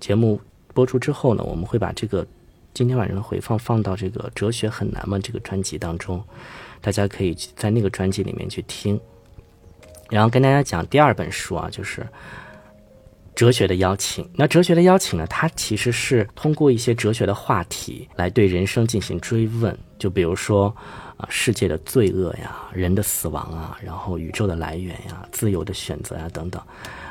节目播出之后呢，我们会把这个今天晚上的回放放到这个《哲学很难吗》这个专辑当中，大家可以在那个专辑里面去听。然后跟大家讲第二本书啊，就是《哲学的邀请》。那《哲学的邀请》呢，它其实是通过一些哲学的话题来对人生进行追问，就比如说。啊，世界的罪恶呀，人的死亡啊，然后宇宙的来源呀，自由的选择呀，等等，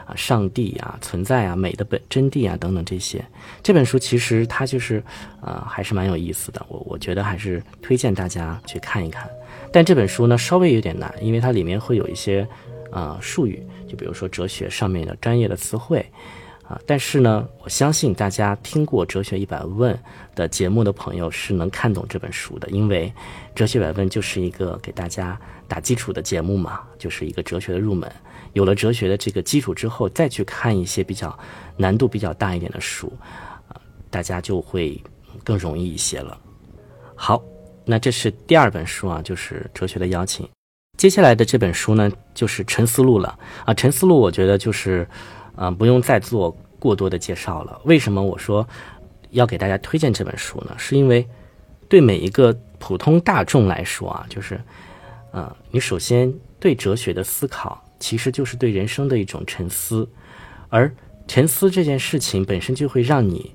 啊，上帝呀，存在啊，美的本真谛啊，等等这些，这本书其实它就是，呃，还是蛮有意思的。我我觉得还是推荐大家去看一看。但这本书呢，稍微有点难，因为它里面会有一些，呃，术语，就比如说哲学上面的专业的词汇。但是呢，我相信大家听过《哲学一百问》的节目的朋友是能看懂这本书的，因为《哲学一百问》就是一个给大家打基础的节目嘛，就是一个哲学的入门。有了哲学的这个基础之后，再去看一些比较难度比较大一点的书，啊，大家就会更容易一些了。好，那这是第二本书啊，就是《哲学的邀请》。接下来的这本书呢，就是《沉思录》了啊，《沉思录》我觉得就是。啊，不用再做过多的介绍了。为什么我说要给大家推荐这本书呢？是因为对每一个普通大众来说啊，就是，呃，你首先对哲学的思考，其实就是对人生的一种沉思，而沉思这件事情本身就会让你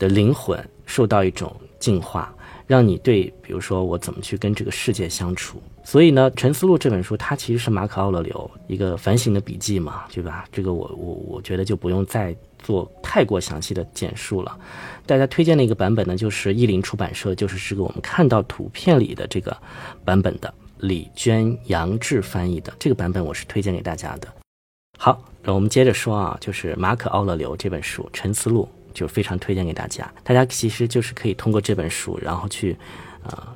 的灵魂受到一种净化，让你对，比如说我怎么去跟这个世界相处。所以呢，《沉思录》这本书它其实是马可·奥勒留一个反省的笔记嘛，对吧？这个我我我觉得就不用再做太过详细的简述了。大家推荐的一个版本呢，就是译林出版社，就是这个我们看到图片里的这个版本的李娟、杨志翻译的这个版本，我是推荐给大家的。好，那我们接着说啊，就是马可·奥勒留这本书《沉思录》就非常推荐给大家。大家其实就是可以通过这本书，然后去，呃。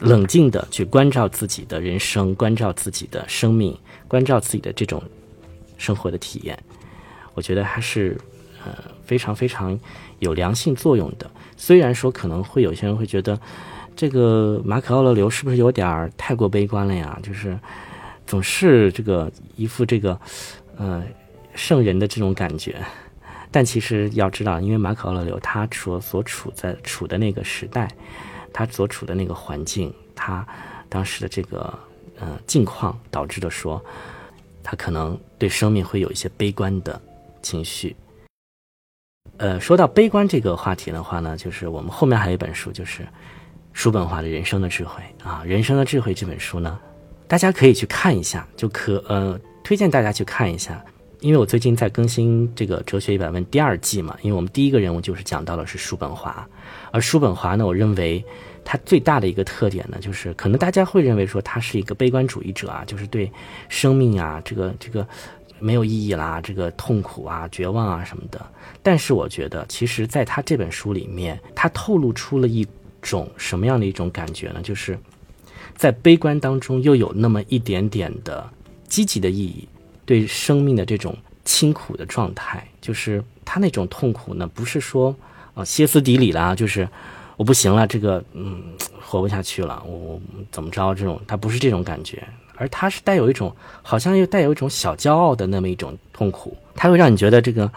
冷静的去关照自己的人生，关照自己的生命，关照自己的这种生活的体验，我觉得还是呃非常非常有良性作用的。虽然说可能会有些人会觉得这个马可奥勒留是不是有点太过悲观了呀？就是总是这个一副这个呃圣人的这种感觉。但其实要知道，因为马可奥勒留他所所处在处的那个时代。他所处的那个环境，他当时的这个呃境况，导致的说，他可能对生命会有一些悲观的情绪。呃，说到悲观这个话题的话呢，就是我们后面还有一本书，就是叔本华的《人生的智慧》啊，《人生的智慧》这本书呢，大家可以去看一下，就可呃推荐大家去看一下。因为我最近在更新这个《哲学一百问》第二季嘛，因为我们第一个人物就是讲到的是叔本华，而叔本华呢，我认为他最大的一个特点呢，就是可能大家会认为说他是一个悲观主义者啊，就是对生命啊这个这个没有意义啦，这个痛苦啊、绝望啊什么的。但是我觉得，其实在他这本书里面，他透露出了一种什么样的一种感觉呢？就是在悲观当中又有那么一点点的积极的意义。对生命的这种清苦的状态，就是他那种痛苦呢，不是说啊歇斯底里啦，就是我不行了，这个嗯活不下去了，我怎么着这种，他不是这种感觉，而他是带有一种好像又带有一种小骄傲的那么一种痛苦，他会让你觉得这个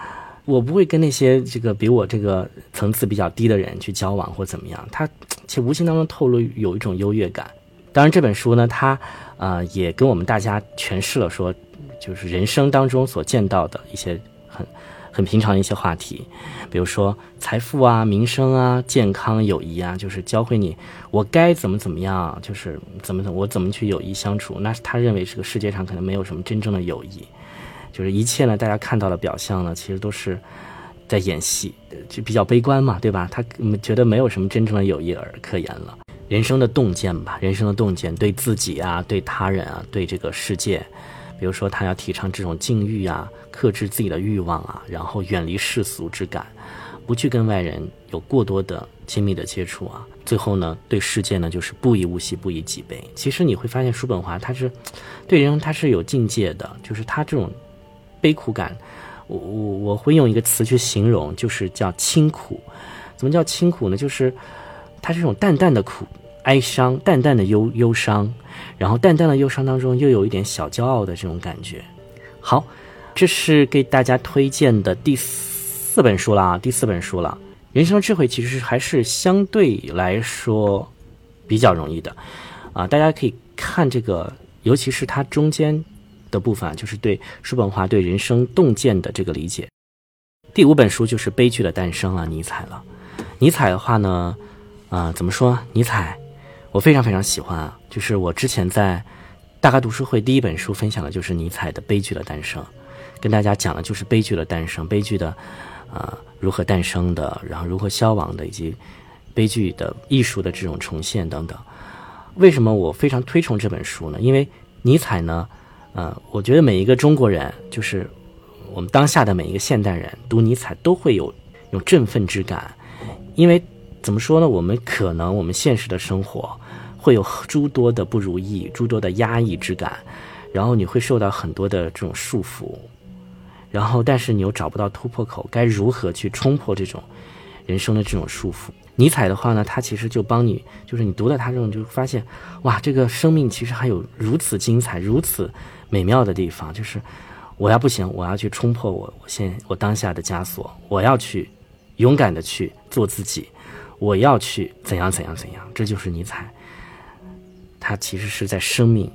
我不会跟那些这个比我这个层次比较低的人去交往或怎么样，他其实无形当中透露有一种优越感。当然这本书呢，他啊也跟我们大家诠释了说。就是人生当中所见到的一些很平常的一些话题，比如说财富啊、民生啊、健康、友谊啊，就是教会你我该怎么怎么样，就是怎么怎我怎么去友谊相处。那他认为这个世界上可能没有什么真正的友谊，就是一切呢，大家看到的表象呢，其实都是在演戏，就比较悲观嘛，对吧？他觉得没有什么真正的友谊而可言了。人生的洞见吧，人生的洞见，对自己啊，对他人啊，对这个世界。比如说，他要提倡这种禁欲啊，克制自己的欲望啊，然后远离世俗之感，不去跟外人有过多的亲密的接触啊。最后呢，对世界呢就是不以物喜，不以己悲。其实你会发现，叔本华他是对人他是有境界的，就是他这种悲苦感，我我我会用一个词去形容，就是叫清苦。怎么叫清苦呢？就是他这种淡淡的苦。哀伤，淡淡的忧忧伤，然后淡淡的忧伤当中又有一点小骄傲的这种感觉。好，这是给大家推荐的第四本书了啊，第四本书了。人生智慧其实还是相对来说比较容易的啊，大家可以看这个，尤其是它中间的部分，就是对叔本华对人生洞见的这个理解。第五本书就是《悲剧的诞生》了，尼采了。尼采的话呢，啊，怎么说？尼采，我非常非常喜欢啊。就是我之前在大咖读书会第一本书分享的就是尼采的《悲剧的诞生》，跟大家讲的就是悲剧的诞生，悲剧的，呃，如何诞生的，然后如何消亡的，以及悲剧的艺术的这种重现等等。为什么我非常推崇这本书呢？因为尼采呢，呃，我觉得每一个中国人，就是我们当下的每一个现代人，读尼采都会有有振奋之感。因为怎么说呢？我们可能我们现实的生活会有诸多的不如意、诸多的压抑之感，然后你会受到很多的这种束缚，然后但是你又找不到突破口，该如何去冲破这种人生的这种束缚？尼采的话呢，他其实就帮你，就是你读了他这种，就发现哇，这个生命其实还有如此精彩、如此美妙的地方。就是我要不行，我要去冲破我我现我当下的枷锁，我要去。勇敢的去做自己，我要去怎样怎样怎样，这就是尼采。他其实是在生命，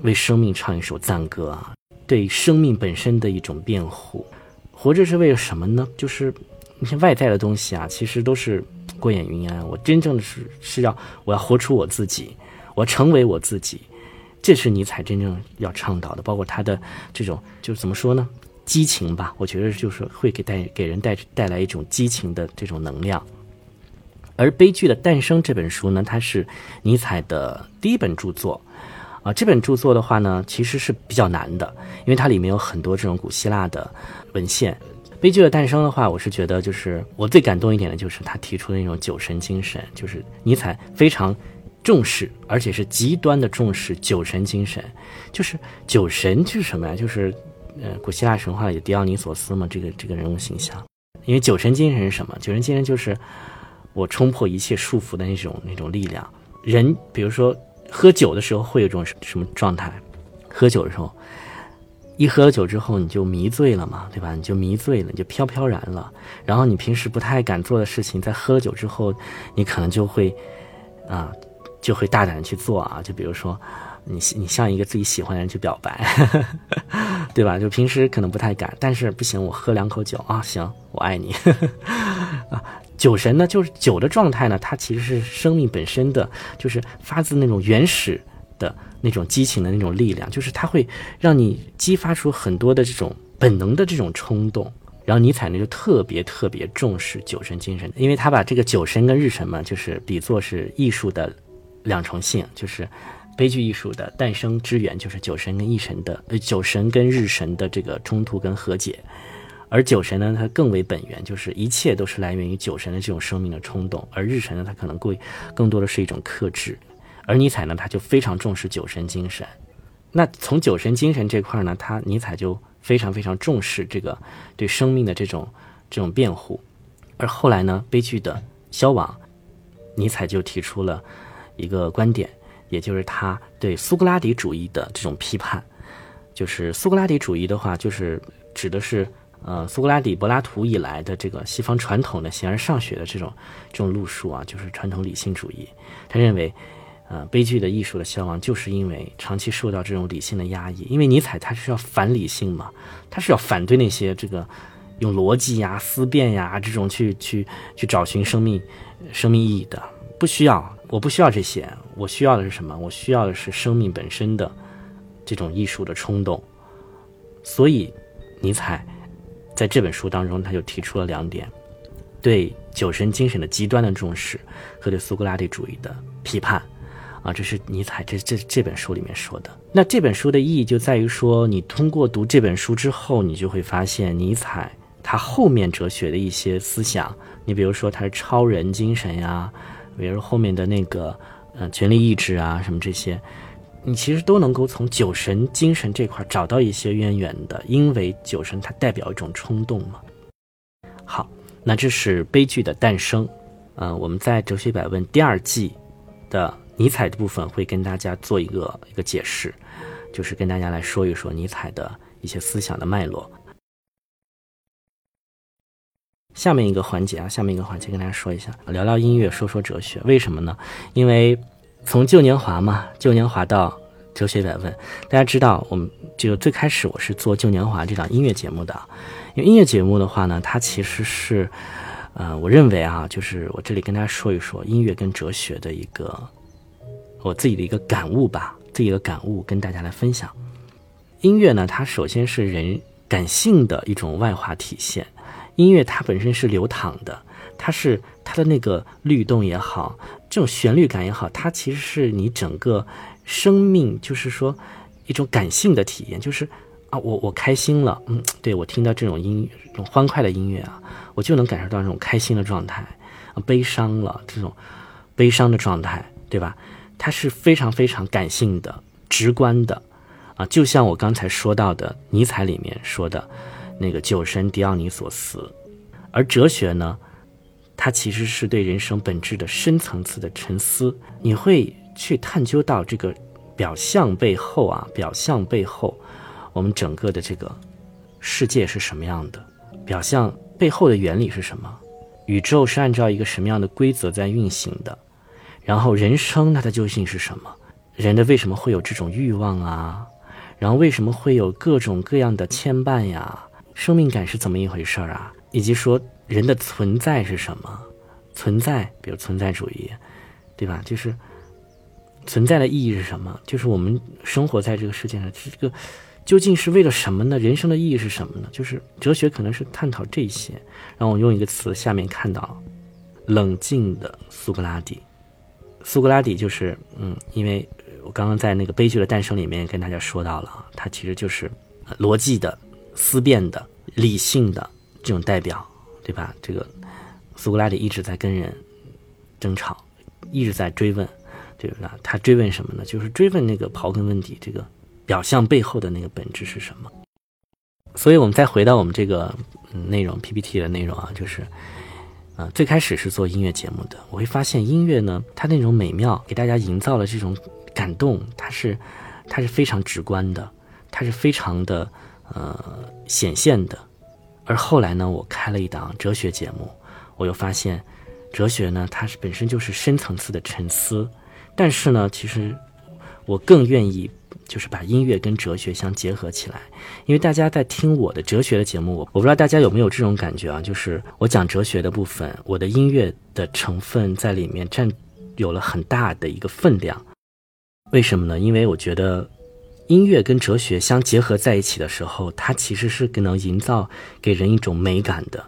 为生命唱一首赞歌啊，对生命本身的一种辩护。活着是为了什么呢？就是那些外在的东西啊，其实都是过眼云烟。我真正的是是要我要活出我自己，我成为我自己，这是尼采真正要倡导的。包括他的这种，就是怎么说呢？激情吧，我觉得就是会给带给人带带来一种激情的这种能量。而《悲剧的诞生》这本书呢，它是尼采的第一本著作啊。这本著作的话呢，其实是比较难的，因为它里面有很多这种古希腊的文献。《悲剧的诞生》的话，我是觉得就是我最感动一点的就是他提出的那种酒神精神，就是尼采非常重视，而且是极端的重视酒神精神。就是酒神就是什么呀？就是。呃，古希腊神话里的狄奥尼索斯嘛，这个这个人物形象，因为酒神精神是什么？酒神精神就是我冲破一切束缚的那种那种力量。人比如说喝酒的时候会有一种什么状态？喝酒的时候，一喝了酒之后你就迷醉了嘛，对吧？你就迷醉了，你就飘飘然了。然后你平时不太敢做的事情，在喝了酒之后，你可能就会啊，就会大胆的去做啊。就比如说。你你向一个自己喜欢的人去表白，对吧？就平时可能不太敢，但是不行，我喝两口酒啊，行，我爱你。酒神呢，就是酒的状态呢，它其实是生命本身的，就是发自那种原始的那种激情的那种力量，就是它会让你激发出很多的这种本能的这种冲动。然后尼采呢就特别特别重视酒神精神，因为他把这个酒神跟日神嘛，就是比作是艺术的两重性，就是。悲剧艺术的诞生之源就是酒神跟异神的，呃，酒神跟日神的这个冲突跟和解，而酒神呢，它更为本源，就是一切都是来源于酒神的这种生命的冲动，而日神呢，它可能会更多的是一种克制，而尼采呢，他就非常重视酒神精神。那从酒神精神这块呢，他尼采就非常非常重视这个对生命的这种这种辩护，而后来呢，悲剧的消亡，尼采就提出了一个观点。也就是他对苏格拉底主义的这种批判，就是苏格拉底主义的话，就是指的是呃苏格拉底、柏拉图以来的这个西方传统的形而上学的这种这种路数啊，就是传统理性主义。他认为，呃，悲剧的艺术的消亡，就是因为长期受到这种理性的压抑。因为尼采他是要反理性嘛，他是要反对那些这个用逻辑呀、思辨呀这种去去去找寻生命生命意义的，不需要。我不需要这些，我需要的是什么？我需要的是生命本身的这种艺术的冲动。所以，尼采在这本书当中，他就提出了两点：对酒神精神的极端的重视和对苏格拉底主义的批判。啊，这是尼采这这这本书里面说的。那这本书的意义就在于说，你通过读这本书之后，你就会发现尼采他后面哲学的一些思想。你比如说，他是超人精神呀。比如后面的那个，呃，权力意志啊，什么这些，你其实都能够从酒神精神这块找到一些渊源的，因为酒神它代表一种冲动嘛。好，那这是悲剧的诞生。嗯，我们在《哲学百问》第二季的尼采的部分会跟大家做一个一个解释，就是跟大家来说一说尼采的一些思想的脉络。下面一个环节啊，下面一个环节跟大家说一下，聊聊音乐，说说哲学。为什么呢？因为从旧年华嘛，旧年华到哲学百问，大家知道，我们这个最开始我是做旧年华这档音乐节目的。因为音乐节目的话呢，它其实是，呃，我认为啊，就是我这里跟大家说一说音乐跟哲学的一个我自己的一个感悟吧，自己的感悟跟大家来分享。音乐呢，它首先是人感性的一种外化体现。音乐它本身是流淌的，它是它的那个律动也好，这种旋律感也好，它其实是你整个生命，就是说一种感性的体验，就是啊，我我开心了，嗯，对我听到这种音这种欢快的音乐啊，我就能感受到这种开心的状态，啊，悲伤了这种悲伤的状态，对吧？它是非常非常感性的、直观的，啊，就像我刚才说到的尼采里面说的。那个酒神狄奥尼索斯，而哲学呢，它其实是对人生本质的深层次的沉思。你会去探究到这个表象背后啊，表象背后，我们整个的这个世界是什么样的？表象背后的原理是什么？宇宙是按照一个什么样的规则在运行的？然后人生它的究竟是什么？人的为什么会有这种欲望啊？然后为什么会有各种各样的牵绊呀？生命感是怎么一回事儿啊？以及说人的存在是什么？存在，比如存在主义，对吧？就是存在的意义是什么？就是我们生活在这个世界上，这个究竟是为了什么呢？人生的意义是什么呢？就是哲学可能是探讨这些。然后我用一个词，下面看到冷静的苏格拉底。苏格拉底就是，嗯，因为我刚刚在那个悲剧的诞生里面跟大家说到了，他其实就是逻辑的。思辨的、理性的这种代表，对吧？这个苏格拉底一直在跟人争吵，一直在追问，对吧？他追问什么呢？就是追问那个刨根问底，这个表象背后的那个本质是什么？所以我们再回到我们这个内容 PPT 的内容啊，就是啊，最开始是做音乐节目的，我会发现音乐呢，它那种美妙，给大家营造了这种感动，它是它是非常直观的，它是非常的。呃，显现的。而后来呢，我开了一档哲学节目，我又发现，哲学呢，它是本身就是深层次的沉思。但是呢，其实我更愿意就是把音乐跟哲学相结合起来。因为大家在听我的哲学的节目，我我不知道大家有没有这种感觉啊？就是我讲哲学的部分，我的音乐的成分在里面占有了很大的一个分量。为什么呢？因为我觉得。音乐跟哲学相结合在一起的时候，它其实是能营造给人一种美感的。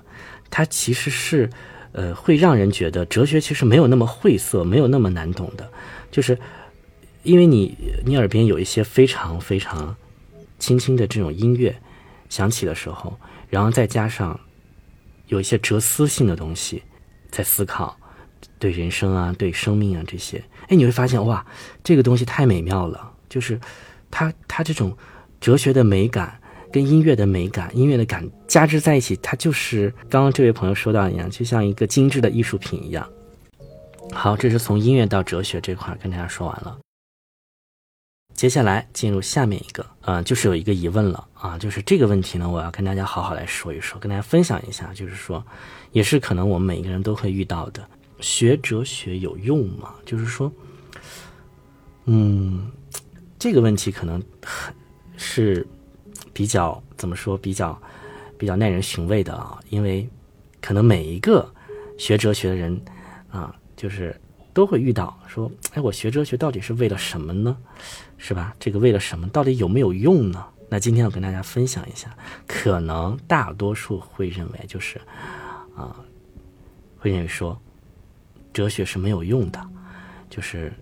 它其实是，呃，会让人觉得哲学其实没有那么晦涩，没有那么难懂的。就是因为你你耳边有一些非常非常轻轻的这种音乐响起的时候，然后再加上有一些哲思性的东西在思考对人生啊、对生命啊这些，哎，你会发现哇，这个东西太美妙了，就是。它它这种哲学的美感跟音乐的美感、音乐的感加之在一起，它就是刚刚这位朋友说到一样，就像一个精致的艺术品一样。好，这是从音乐到哲学这块跟大家说完了。接下来进入下面一个，呃，就是有一个疑问了啊，就是这个问题呢，我要跟大家好好来说一说，跟大家分享一下，就是说，也是可能我们每一个人都会遇到的，学哲学有用吗？就是说，嗯。这个问题可能很是比较怎么说，比较比较耐人寻味的啊，因为可能每一个学哲学的人啊，就是都会遇到说，哎，我学哲学到底是为了什么呢？是吧？这个为了什么，到底有没有用呢？那今天我跟大家分享一下，可能大多数会认为就是啊，会认为说哲学是没有用的，就是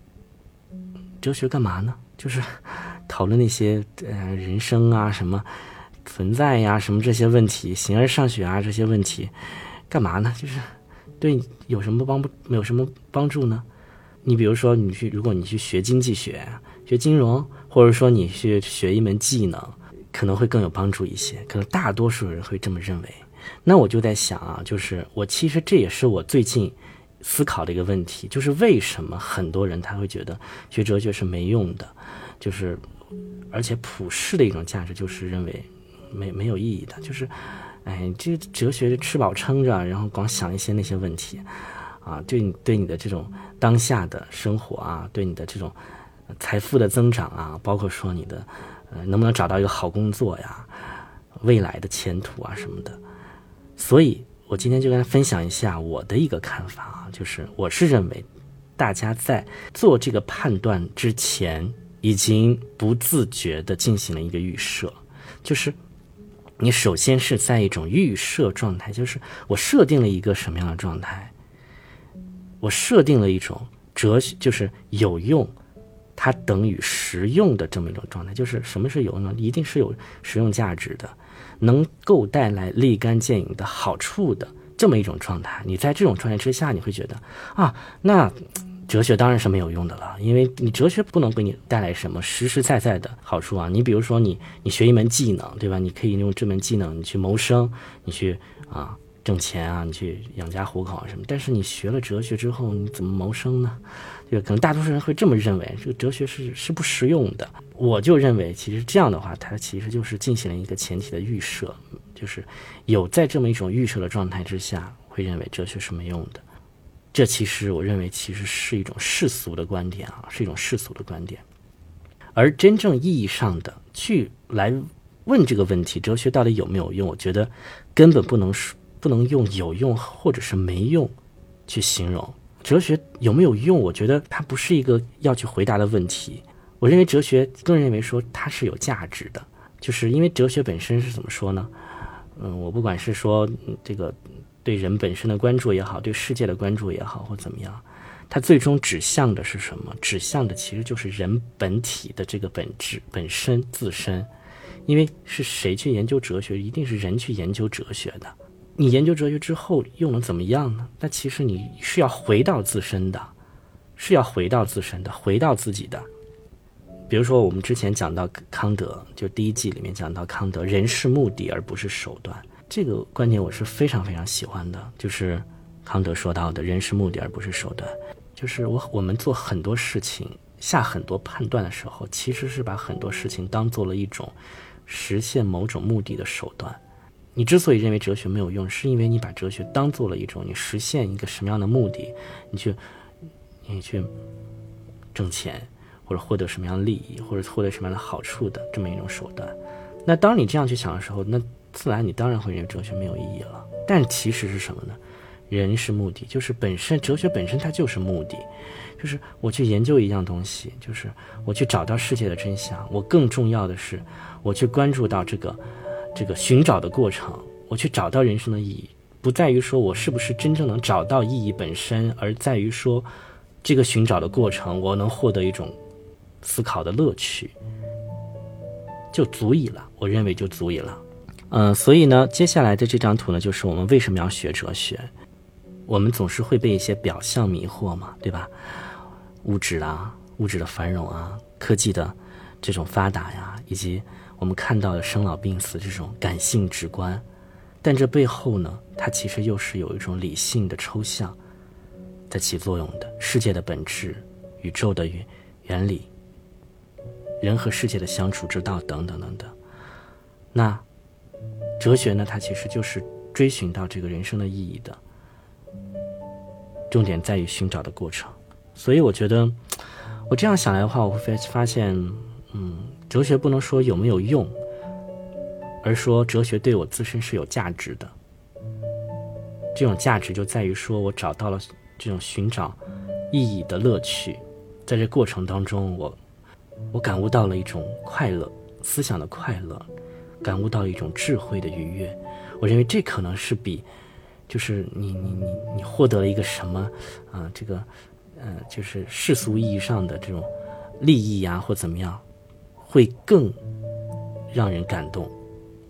哲学干嘛呢？就是讨论那些呃人生啊什么存在呀什么这些问题，形而上学啊这些问题，干嘛呢？就是对你有什么帮不没有什么帮助呢？你比如说你去，如果你去学经济学、学金融，或者说你去学一门技能，可能会更有帮助一些。可能大多数人会这么认为。那我就在想啊，就是我其实这也是我最近思考的一个问题，就是为什么很多人他会觉得学哲学是没用的？就是，而且普世的一种价值就是认为没没有意义的。就是哎，这哲学吃饱撑着，然后光想一些那些问题，啊，对你对你的这种当下的生活啊，对你的这种财富的增长啊，包括说你的呃能不能找到一个好工作呀，未来的前途啊什么的。所以我今天就跟大家分享一下我的一个看法啊，就是我是认为大家在做这个判断之前，已经不自觉的进行了一个预设，就是。你首先是在一种预设状态，就是我设定了一个什么样的状态？我设定了一种哲学，就是有用，它等于实用的这么一种状态。就是什么是有用呢？一定是有实用价值的，能够带来立竿见影的好处的这么一种状态。你在这种状态之下，你会觉得啊，那。哲学当然是没有用的了，因为你哲学不能给你带来什么实实在在的好处啊。你比如说，你你学一门技能，对吧？你可以用这门技能你去谋生，你去啊挣钱啊，你去养家糊口啊什么。但是你学了哲学之后，你怎么谋生呢？就可能大多数人会这么认为，这个哲学是是不实用的。我就认为，其实这样的话，它其实就是进行了一个前提的预设，就是有在这么一种预设的状态之下，会认为哲学是没用的。这其实我认为，其实是一种世俗的观点啊，是一种世俗的观点。而真正意义上的去来问这个问题，哲学到底有没有用？我觉得根本不能说不能用有用或者是没用去形容哲学有没有用。我觉得它不是一个要去回答的问题。我认为哲学更认为说它是有价值的，就是因为哲学本身是怎么说呢？嗯，我不管是说这个。对人本身的关注也好，对世界的关注也好，或怎么样，它最终指向的是什么？指向的其实就是人本体的这个本质本身自身。因为是谁去研究哲学？一定是人去研究哲学的。你研究哲学之后又能怎么样呢？那其实你是要回到自身的，是要回到自身的，回到自己的。比如说，我们之前讲到康德，就第一季里面讲到康德，人是目的而不是手段。这个观点我是非常非常喜欢的，就是康德说到的“人是目的而不是手段”，就是我我们做很多事情、下很多判断的时候，其实是把很多事情当做了一种实现某种目的的手段。你之所以认为哲学没有用，是因为你把哲学当做了一种你实现一个什么样的目的，你去你去挣钱或者获得什么样的利益或者获得什么样的好处的这么一种手段。那当你这样去想的时候，那自然，你当然会认为哲学没有意义了。但其实是什么呢？人是目的，就是本身哲学本身它就是目的，就是我去研究一样东西，就是我去找到世界的真相。我更重要的是，我去关注到这个这个寻找的过程，我去找到人生的意义，不在于说我是不是真正能找到意义本身，而在于说这个寻找的过程，我能获得一种思考的乐趣，就足以了。我认为就足以了。嗯，所以呢，接下来的这张图呢，就是我们为什么要学哲学？我们总是会被一些表象迷惑嘛，对吧？物质啊，物质的繁荣啊，科技的这种发达呀，以及我们看到的生老病死这种感性直观，但这背后呢，它其实又是有一种理性的抽象在起作用的。世界的本质、宇宙的原原理、人和世界的相处之道等等等等，那。哲学呢，它其实就是追寻到这个人生的意义的，重点在于寻找的过程。所以我觉得，我这样想来的话，我会发现，嗯，哲学不能说有没有用，而说哲学对我自身是有价值的。这种价值就在于说我找到了这种寻找意义的乐趣，在这过程当中，我我感悟到了一种快乐，思想的快乐。感悟到一种智慧的愉悦，我认为这可能是比，就是你你你你获得了一个什么啊，这个，呃，就是世俗意义上的这种利益呀，或怎么样，会更让人感动。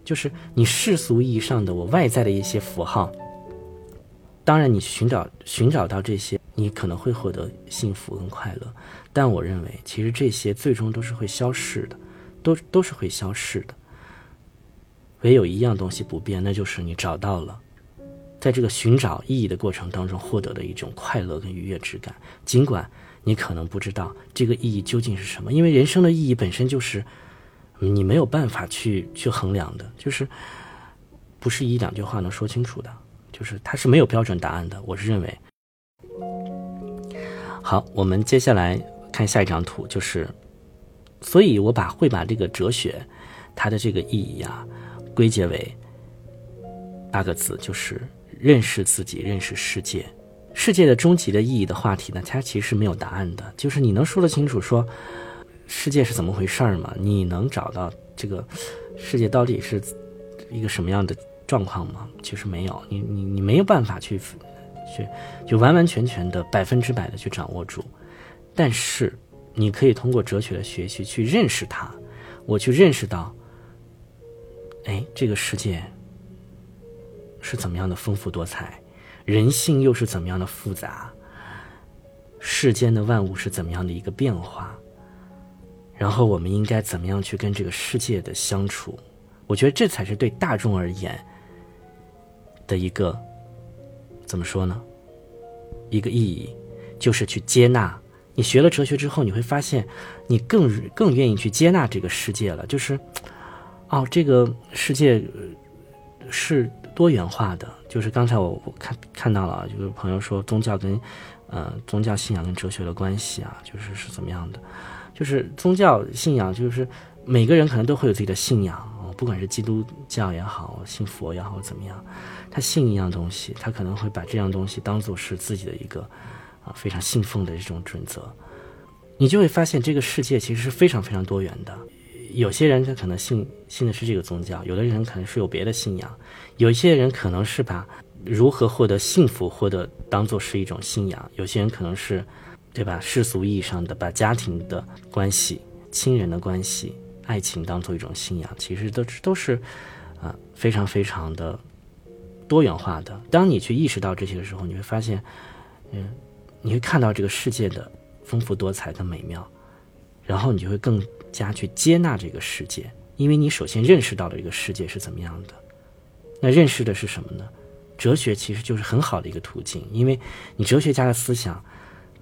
就是你世俗意义上的我外在的一些符号，当然你寻找寻找到这些，你可能会获得幸福跟快乐。但我认为，其实这些最终都是会消逝的，都都是会消逝的。唯有一样东西不变，那就是你找到了，在这个寻找意义的过程当中获得的一种快乐跟愉悦之感。尽管你可能不知道这个意义究竟是什么，因为人生的意义本身就是你没有办法去去衡量的。就是不是一两句话能说清楚的，就是它是没有标准答案的。我是认为。好，我们接下来看下一张图，就是，所以我把会把这个哲学它的这个意义啊归结为八个字，就是认识自己，认识世界。世界的终极的意义的话题呢，它其实是没有答案的，就是你能说得清楚说世界是怎么回事儿吗？你能找到这个世界到底是一个什么样的状况吗？其实没有，你你你没有办法去。去，就完完全全的百分之百的去掌握住，但是你可以通过哲学的学习去认识它，我去认识到，哎，这个世界是怎么样的丰富多彩，人性又是怎么样的复杂，世间的万物是怎么样的一个变化，然后我们应该怎么样去跟这个世界的相处？我觉得这才是对大众而言的一个。怎么说呢？一个意义，就是去接纳。你学了哲学之后，你会发现，你更更愿意去接纳这个世界了。就是，哦，这个世界是多元化的。就是刚才我我看看到了，就是朋友说宗教跟，呃，宗教信仰跟哲学的关系啊，就是是怎么样的？就是宗教信仰，就是每个人可能都会有自己的信仰。不管是基督教也好，信佛也好，怎么样，他信一样东西，他可能会把这样东西当做是自己的一个啊非常信奉的这种准则。你就会发现，这个世界其实是非常非常多元的。有些人他可能信信的是这个宗教，有的人可能是有别的信仰，有些人可能是把如何获得幸福获得当做是一种信仰，有些人可能是对吧世俗意义上的把家庭的关系、亲人的关系。爱情当做一种信仰，其实都都是，啊，非常非常的多元化的。当你去意识到这些的时候，你会发现，嗯，你会看到这个世界的丰富多彩跟美妙，然后你就会更加去接纳这个世界，因为你首先认识到了这个世界是怎么样的。那认识的是什么呢？哲学其实就是很好的一个途径，因为你哲学家的思想。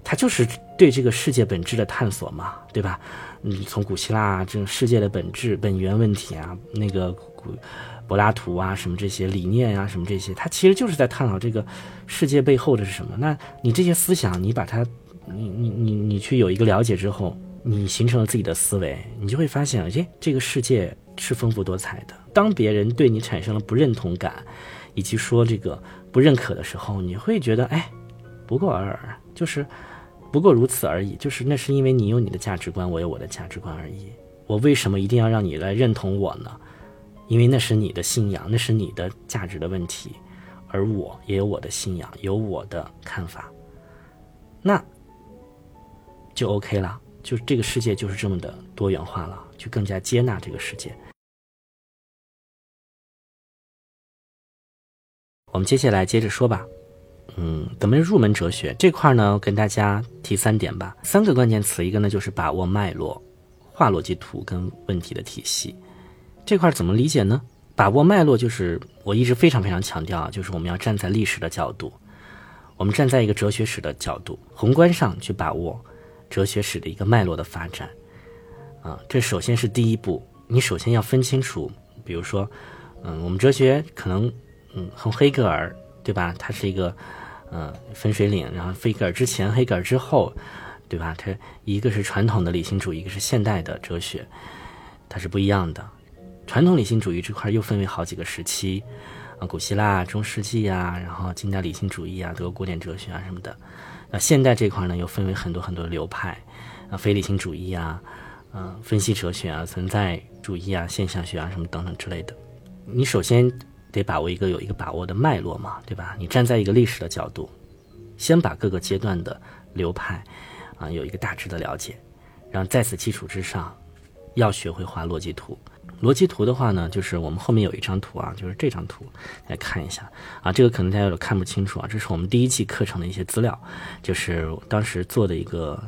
它就是对这个世界本质的探索嘛，对吧？嗯，从古希腊这种世界的本质、本源问题啊，那个古柏拉图啊，什么这些理念啊，什么这些，它其实就是在探讨这个世界背后的是什么。那你这些思想，你把它，你你你你去有一个了解之后，你形成了自己的思维，你就会发现，哎，这个世界是丰富多彩的。当别人对你产生了不认同感，以及说这个不认可的时候，你会觉得，哎，不过尔尔，就是。不过如此而已，就是那是因为你有你的价值观，我有我的价值观而已。我为什么一定要让你来认同我呢？因为那是你的信仰，那是你的价值的问题，而我也有我的信仰，有我的看法，那就 OK 了。就这个世界就是这么的多元化了，就更加接纳这个世界。我们接下来接着说吧。嗯，怎么入门哲学这块呢？跟大家提三点吧，三个关键词，一个呢就是把握脉络、画逻辑图跟问题的体系。这块怎么理解呢？把握脉络就是我一直非常非常强调，就是我们要站在历史的角度，我们站在一个哲学史的角度，宏观上去把握哲学史的一个脉络的发展。啊，这首先是第一步，你首先要分清楚，比如说，嗯，我们哲学可能，嗯，从黑格尔，对吧？他是一个。嗯，分水岭，然后黑格尔之前，黑格尔之后，对吧？它一个是传统的理性主义，一个是现代的哲学，它是不一样的。传统理性主义这块又分为好几个时期，啊，古希腊、中世纪啊，然后近代理性主义啊，德国古典哲学啊什么的。那现代这块呢，又分为很多很多流派，啊，非理性主义啊，嗯，分析哲学啊，存在主义啊，现象学啊什么等等之类的。你首先。得把握一个有一个把握的脉络嘛，对吧？你站在一个历史的角度，先把各个阶段的流派啊有一个大致的了解，然后在此基础之上，要学会画逻辑图。逻辑图的话呢，就是我们后面有一张图啊，就是这张图，来看一下啊。这个可能大家有点看不清楚啊，这是我们第一季课程的一些资料，就是当时做的一个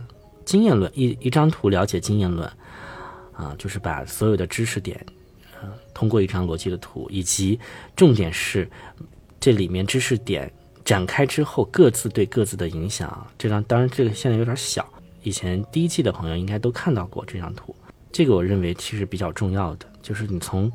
经验论，一一张图了解经验论啊，就是把所有的知识点。呃通过一张逻辑的图，以及重点是这里面知识点展开之后各自对各自的影响。这张当然这个现在有点小，以前第一季的朋友应该都看到过这张图。这个我认为其实比较重要的，就是你从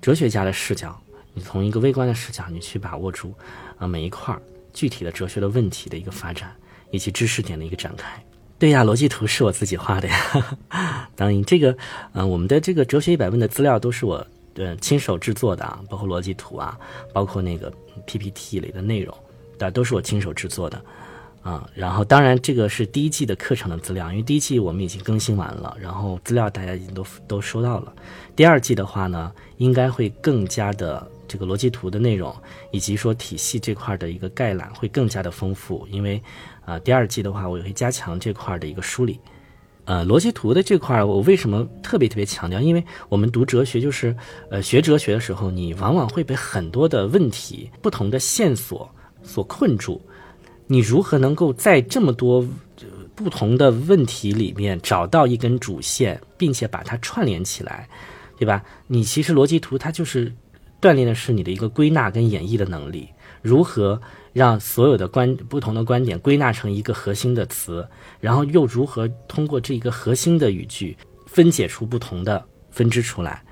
哲学家的视角你从一个微观的视角，你去把握住啊每一块具体的哲学的问题的一个发展，以及知识点的一个展开。对呀，逻辑图是我自己画的呀。当然，这个嗯，我们的这个哲学一百问的资料都是我呃亲手制作的啊，包括逻辑图啊，包括那个 PPT 里的内容，但都是我亲手制作的。啊，然后当然这个是第一季的课程的资料，因为第一季我们已经更新完了，然后资料大家已经都都收到了。第二季的话呢，应该会更加的这个逻辑图的内容，以及说体系这块的一个概览会更加的丰富，因为啊，第二季的话我也会加强这块的一个梳理。呃，逻辑图的这块我为什么特别特别强调？因为我们读哲学就是呃学哲学的时候，你往往会被很多的问题、不同的线索所困住。你如何能够在这么多不同的问题里面找到一根主线，并且把它串联起来，对吧？你其实逻辑图它就是锻炼的是你的一个归纳跟演绎的能力，如何让所有的观不同的观点归纳成一个核心的词，然后又如何通过这一个核心的语句分解出不同的分支出来。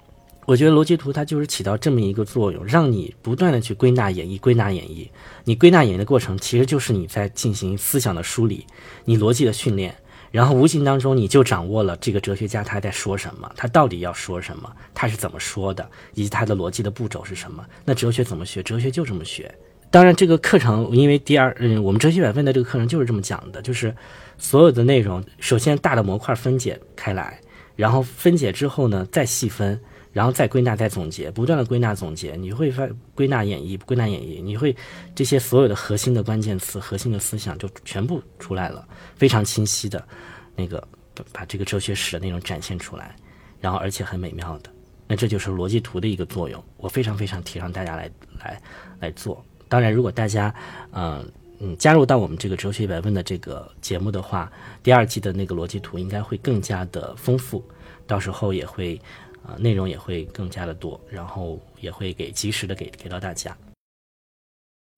我觉得逻辑图它就是起到这么一个作用，让你不断的去归纳演绎，归纳演绎。你归纳演绎的过程，其实就是你在进行思想的梳理，你逻辑的训练。然后无形当中，你就掌握了这个哲学家他在说什么，他到底要说什么，他是怎么说的，以及他的逻辑的步骤是什么。那哲学怎么学？哲学就这么学。当然，这个课程因为第二，嗯，我们哲学百分的这个课程就是这么讲的，就是所有的内容，首先大的模块分解开来，然后分解之后呢，再细分。然后再归纳、再总结，不断的归纳总结，你会发归纳演绎、归纳演绎，你会这些所有的核心的关键词、核心的思想就全部出来了，非常清晰的，那个把这个哲学史的内容展现出来，然后而且很美妙的，那这就是逻辑图的一个作用，我非常非常提倡大家来来来做。当然，如果大家嗯嗯加入到我们这个哲学一百问的这个节目的话，第二季的那个逻辑图应该会更加的丰富，到时候也会。啊，内容也会更加的多，然后也会给及时的给给到大家。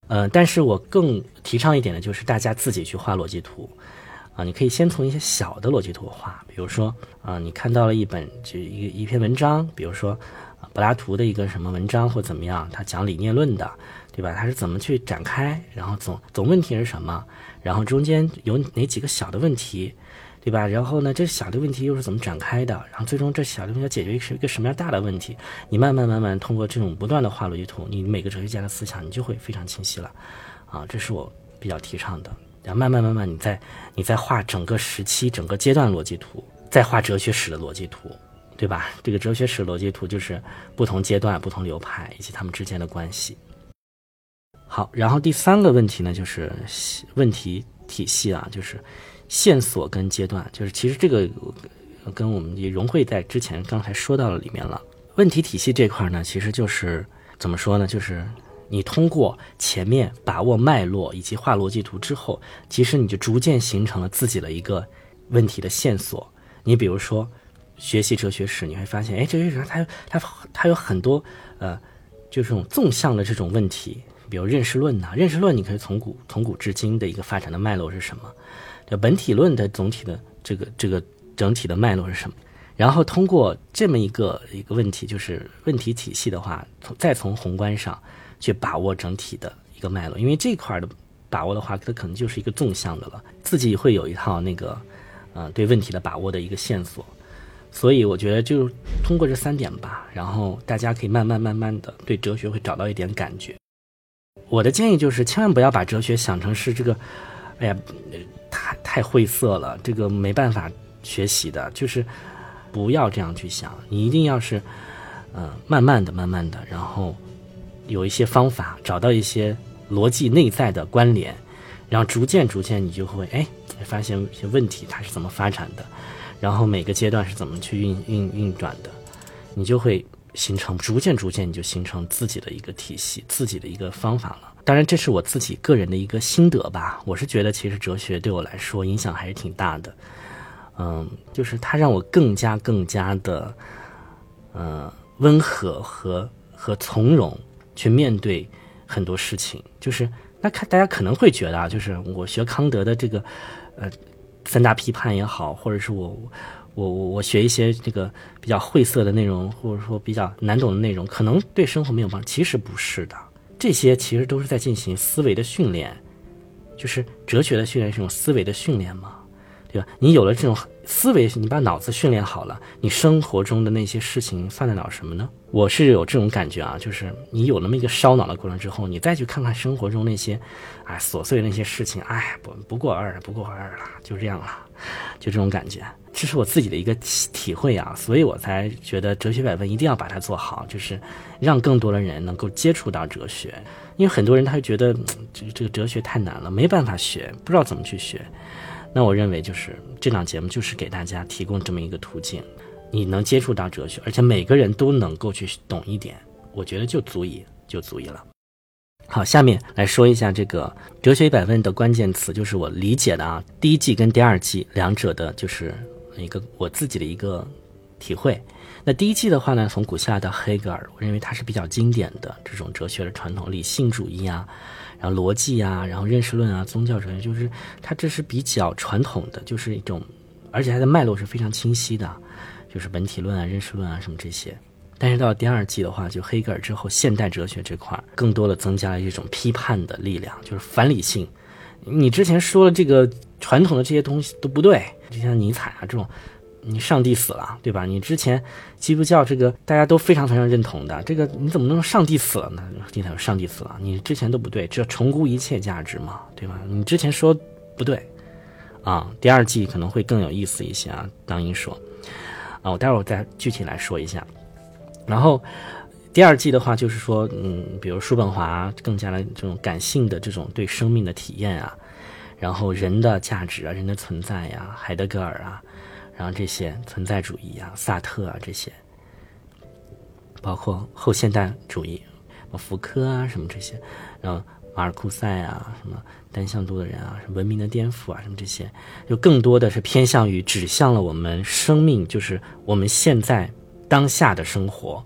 呃，但是我更提倡一点的就是大家自己去画逻辑图，啊，你可以先从一些小的逻辑图画，比如说啊，你看到了一本就一一篇文章，比如说柏拉图的一个什么文章或怎么样，他讲理念论的，对吧？他是怎么去展开，然后总总问题是什么，然后中间有哪几个小的问题。对吧？然后呢，这小的问题又是怎么展开的？然后最终这小的问题要解决一个什么样大的问题？你慢慢慢慢通过这种不断的画逻辑图，你每个哲学家的思想你就会非常清晰了，啊，这是我比较提倡的。然后慢慢慢慢，你再你再画整个时期、整个阶段逻辑图，再画哲学史的逻辑图，对吧？这个哲学史逻辑图就是不同阶段、不同流派以及他们之间的关系。好，然后第三个问题呢，就是问题体系啊，就是。线索跟阶段，就是其实这个跟我们也融汇在之前刚才说到了里面了。问题体系这块呢，其实就是怎么说呢？就是你通过前面把握脉络以及画逻辑图之后，其实你就逐渐形成了自己的一个问题的线索。你比如说学习哲学史，你会发现，哎，哲学史它它它有很多呃，就这种纵向的这种问题，比如认识论呐，认识论你可以从古从古至今的一个发展的脉络是什么？叫本体论的总体的这个这个整体的脉络是什么？然后通过这么一个一个问题，就是问题体系的话，从再从宏观上去把握整体的一个脉络，因为这块的把握的话，它可能就是一个纵向的了，自己会有一套那个呃对问题的把握的一个线索。所以我觉得就通过这三点吧，然后大家可以慢慢慢慢的对哲学会找到一点感觉。我的建议就是，千万不要把哲学想成是这个，哎呀。太太晦涩了，这个没办法学习的，就是不要这样去想。你一定要是，呃，慢慢的、慢慢的，然后有一些方法，找到一些逻辑内在的关联，然后逐渐、逐渐，你就会哎，发现一些问题它是怎么发展的，然后每个阶段是怎么去运运运转的，你就会形成逐渐、逐渐，你就形成自己的一个体系，自己的一个方法了。当然，这是我自己个人的一个心得吧。我是觉得，其实哲学对我来说影响还是挺大的。嗯，就是它让我更加、更加的，呃，温和和和从容去面对很多事情。就是那看大家可能会觉得啊，就是我学康德的这个，呃，三大批判也好，或者是我我我我学一些这个比较晦涩的内容，或者说比较难懂的内容，可能对生活没有帮助。其实不是的，这些其实都是在进行思维的训练，就是哲学的训练是一种思维的训练嘛，对吧？你有了这种思维，你把脑子训练好了，你生活中的那些事情放得了什么呢？我是有这种感觉啊，就是你有那么一个烧脑的过程之后，你再去看看生活中那些，哎，琐碎的那些事情，哎，不不过尔，不过尔了，就这样了，就这种感觉。这是我自己的一个体体会啊，所以我才觉得哲学百问一定要把它做好，就是让更多的人能够接触到哲学。因为很多人他觉得这个这个哲学太难了，没办法学，不知道怎么去学。那我认为就是这档节目就是给大家提供这么一个途径，你能接触到哲学，而且每个人都能够去懂一点，我觉得就足以就足以了。好，下面来说一下这个哲学一百问的关键词，就是我理解的啊，第一季跟第二季两者的就是。一个我自己的一个体会，那第一季的话呢，从古希腊到黑格尔，我认为它是比较经典的这种哲学的传统，理性主义啊，然后逻辑啊，然后认识论啊，宗教哲学，就是它这是比较传统的，就是一种，而且它的脉络是非常清晰的，就是本体论啊、认识论啊什么这些。但是到第二季的话，就黑格尔之后，现代哲学这块更多的增加了一种批判的力量，就是反理性。你之前说了这个传统的这些东西都不对。就像尼采啊这种，你上帝死了，对吧？你之前基督教这个大家都非常非常认同的，这个你怎么能上帝死了呢？尼采说上帝死了，你之前都不对，这要重估一切价值嘛，对吧？你之前说不对啊，第二季可能会更有意思一些啊。当英说啊，我待会儿再具体来说一下。然后第二季的话，就是说，嗯，比如叔本华更加的这种感性的这种对生命的体验啊。然后人的价值啊，人的存在呀，海德格尔啊，然后这些存在主义啊，萨特啊这些，包括后现代主义，福柯啊什么这些，然后马尔库塞啊，什么单向度的人啊，什么文明的颠覆啊，什么这些，就更多的是偏向于指向了我们生命，就是我们现在当下的生活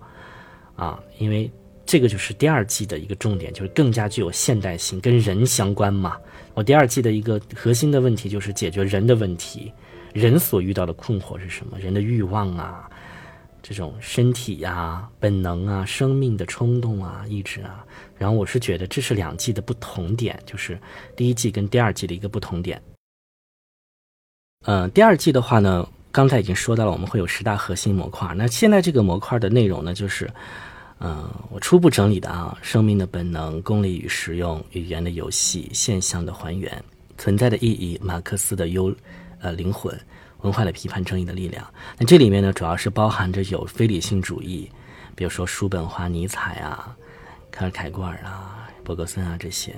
啊，因为这个就是第二季的一个重点，就是更加具有现代性，跟人相关嘛。我第二季的一个核心的问题就是解决人的问题，人所遇到的困惑是什么？人的欲望啊，这种身体呀、本能啊、生命的冲动啊、意志啊。然后我是觉得这是两季的不同点，就是第一季跟第二季的一个不同点。嗯，第二季的话呢，刚才已经说到了，我们会有十大核心模块。那现在这个模块的内容呢，就是。嗯，我初步整理的啊，生命的本能、功利与实用、语言的游戏、现象的还原、存在的意义、马克思的优，呃，灵魂、文化的批判、正义的力量。那这里面呢，主要是包含着有非理性主义，比如说叔本华、尼采啊、卡尔凯郭尔啊、伯格森啊这些；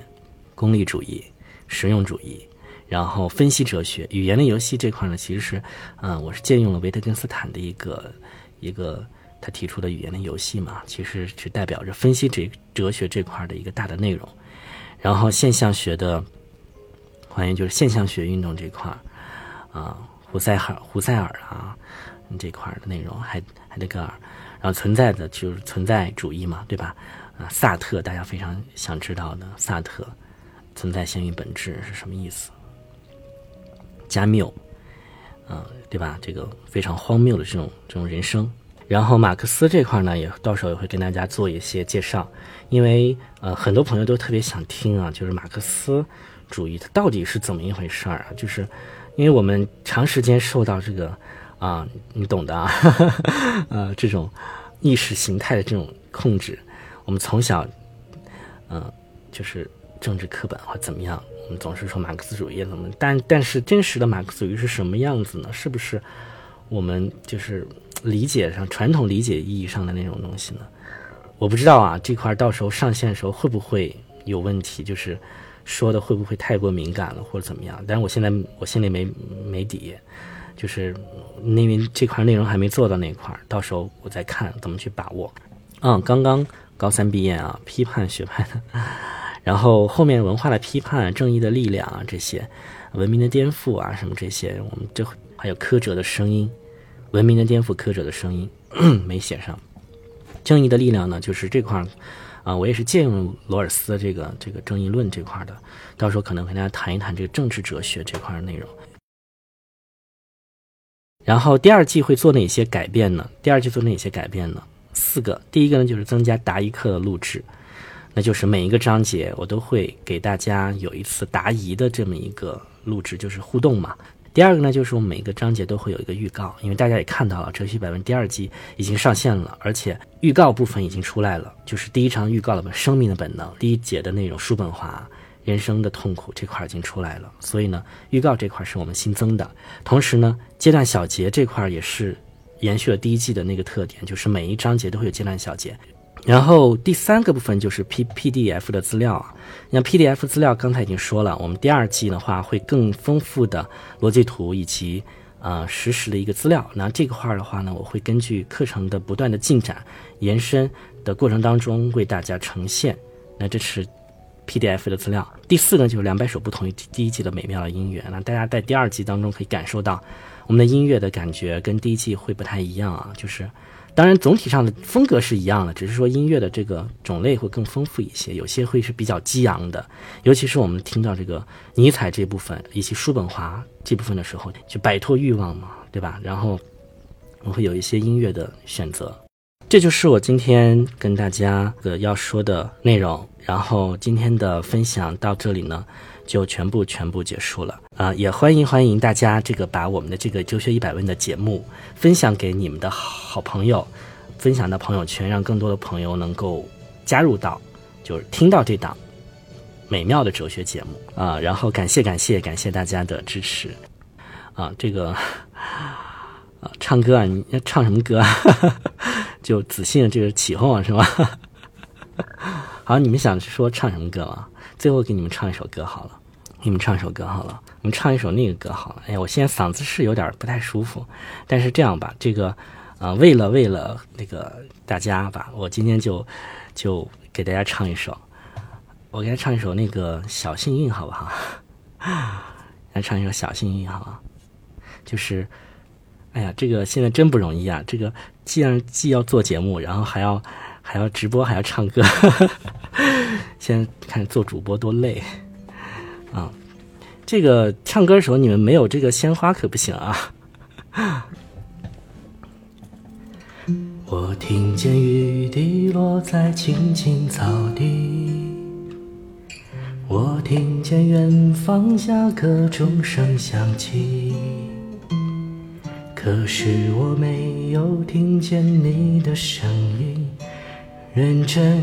功利主义、实用主义，然后分析哲学、语言的游戏这块呢，其实是，嗯，我是借用了维特根斯坦的一个一个。他提出的语言的游戏嘛，其实是代表着分析这哲学这块的一个大的内容。然后现象学的还原就是现象学运动这块啊，胡塞尔、胡塞尔啊这块的内容，海海德格尔。然后存在的就是存在主义嘛，对吧？啊，萨特大家非常想知道的萨特，存在先于本质是什么意思？加缪，嗯，对吧？这个非常荒谬的这种这种人生。然后马克思这块呢，也到时候也会跟大家做一些介绍，因为呃很多朋友都特别想听啊，就是马克思主义它到底是怎么一回事儿啊？就是因为我们长时间受到这个啊，你懂的啊，呃这种意识形态的这种控制，我们从小嗯就是政治课本或怎么样，我们总是说马克思主义怎么，但但是真实的马克思主义是什么样子呢？是不是我们就是？理解上传统理解意义上的那种东西呢，我不知道啊，这块到时候上线的时候会不会有问题？就是说的会不会太过敏感了，或者怎么样？但是我现在我心里没没底，就是因为这块内容还没做到那块，到时候我再看怎么去把握。嗯，刚刚高三毕业啊，批判学派的，然后后面文化的批判、正义的力量啊，这些文明的颠覆啊，什么这些，我们这还有科哲的声音。文明的颠覆，科者的声音 没写上。正义的力量呢，就是这块儿啊，我也是借用罗尔斯的这个这个正义论这块的，到时候可能跟大家谈一谈这个政治哲学这块的内容。然后第二季会做哪些改变呢？第二季做哪些改变呢？四个，第一个呢就是增加答疑课的录制，那就是每一个章节我都会给大家有一次答疑的这么一个录制，就是互动嘛。第二个呢就是我们每一个章节都会有一个预告，因为大家也看到了《哲学百问》第二季已经上线了，而且预告部分已经出来了，就是第一章预告了《生命的本能》第一节的内容，叔本华。人生的痛苦这块已经出来了，所以呢，预告这块是我们新增的。同时呢，阶段小节这块也是延续了第一季的那个特点，就是每一章节都会有阶段小节。然后第三个部分就是 P P D F 的资料啊，像 P D F 资料刚才已经说了，我们第二季的话会更丰富的逻辑图以及呃实时的一个资料。那这个块儿的话呢，我会根据课程的不断的进展延伸的过程当中为大家呈现。那这是。PDF 的资料，第四个就是两百首不同于第一季的美妙的音乐。那大家在第二季当中可以感受到，我们的音乐的感觉跟第一季会不太一样啊。就是，当然总体上的风格是一样的，只是说音乐的这个种类会更丰富一些，有些会是比较激昂的。尤其是我们听到这个尼采这部分以及叔本华这部分的时候，就摆脱欲望嘛，对吧？然后我会有一些音乐的选择。这就是我今天跟大家的要说的内容。然后今天的分享到这里呢，就全部全部结束了啊！也欢迎欢迎大家这个把我们的这个哲学一百问的节目分享给你们的好朋友，分享到朋友圈，让更多的朋友能够加入到，就是听到这档美妙的哲学节目啊！然后感谢感谢感谢大家的支持啊！这个 啊，唱歌啊，你要唱什么歌啊？就仔细的这个起哄啊，是吗？好，你们想说唱什么歌吗？最后给你们唱一首歌好了，给你们唱一首歌好了，我们唱一首那个歌好了。哎呀，我现在嗓子是有点不太舒服，但是这样吧，这个，呃，为了为了那个大家吧，我今天就就给大家唱一首，我给大家唱一首那个小幸运，好不好？来唱一首小幸运，好吗？就是，哎呀，这个现在真不容易啊！这个既然既要做节目，然后还要。还要直播，还要唱歌，现在看做主播多累啊！这个唱歌的时候，你们没有这个鲜花可不行啊！我听见雨滴落在青青草地，我听见远方下课钟声响起，可是我没有听见你的声音。认真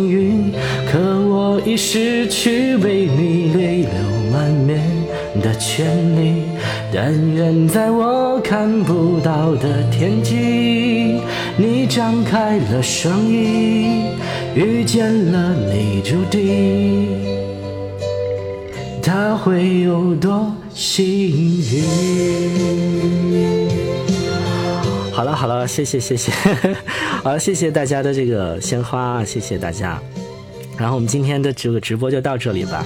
已失去为你泪流满面的权利，但愿在我看不到的天际，你张开了双翼，遇见了你注定，他会有多幸运？好了好了，谢谢谢谢，好了谢谢大家的这个鲜花，谢谢大家。然后我们今天的这个直播就到这里吧，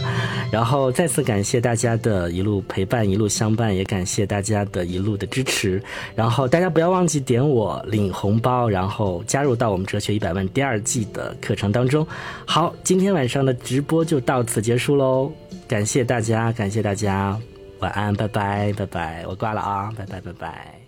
然后再次感谢大家的一路陪伴、一路相伴，也感谢大家的一路的支持。然后大家不要忘记点我领红包，然后加入到我们哲学一百万第二季的课程当中。好，今天晚上的直播就到此结束喽，感谢大家，感谢大家，晚安，拜拜，拜拜，我挂了啊，拜拜，拜拜。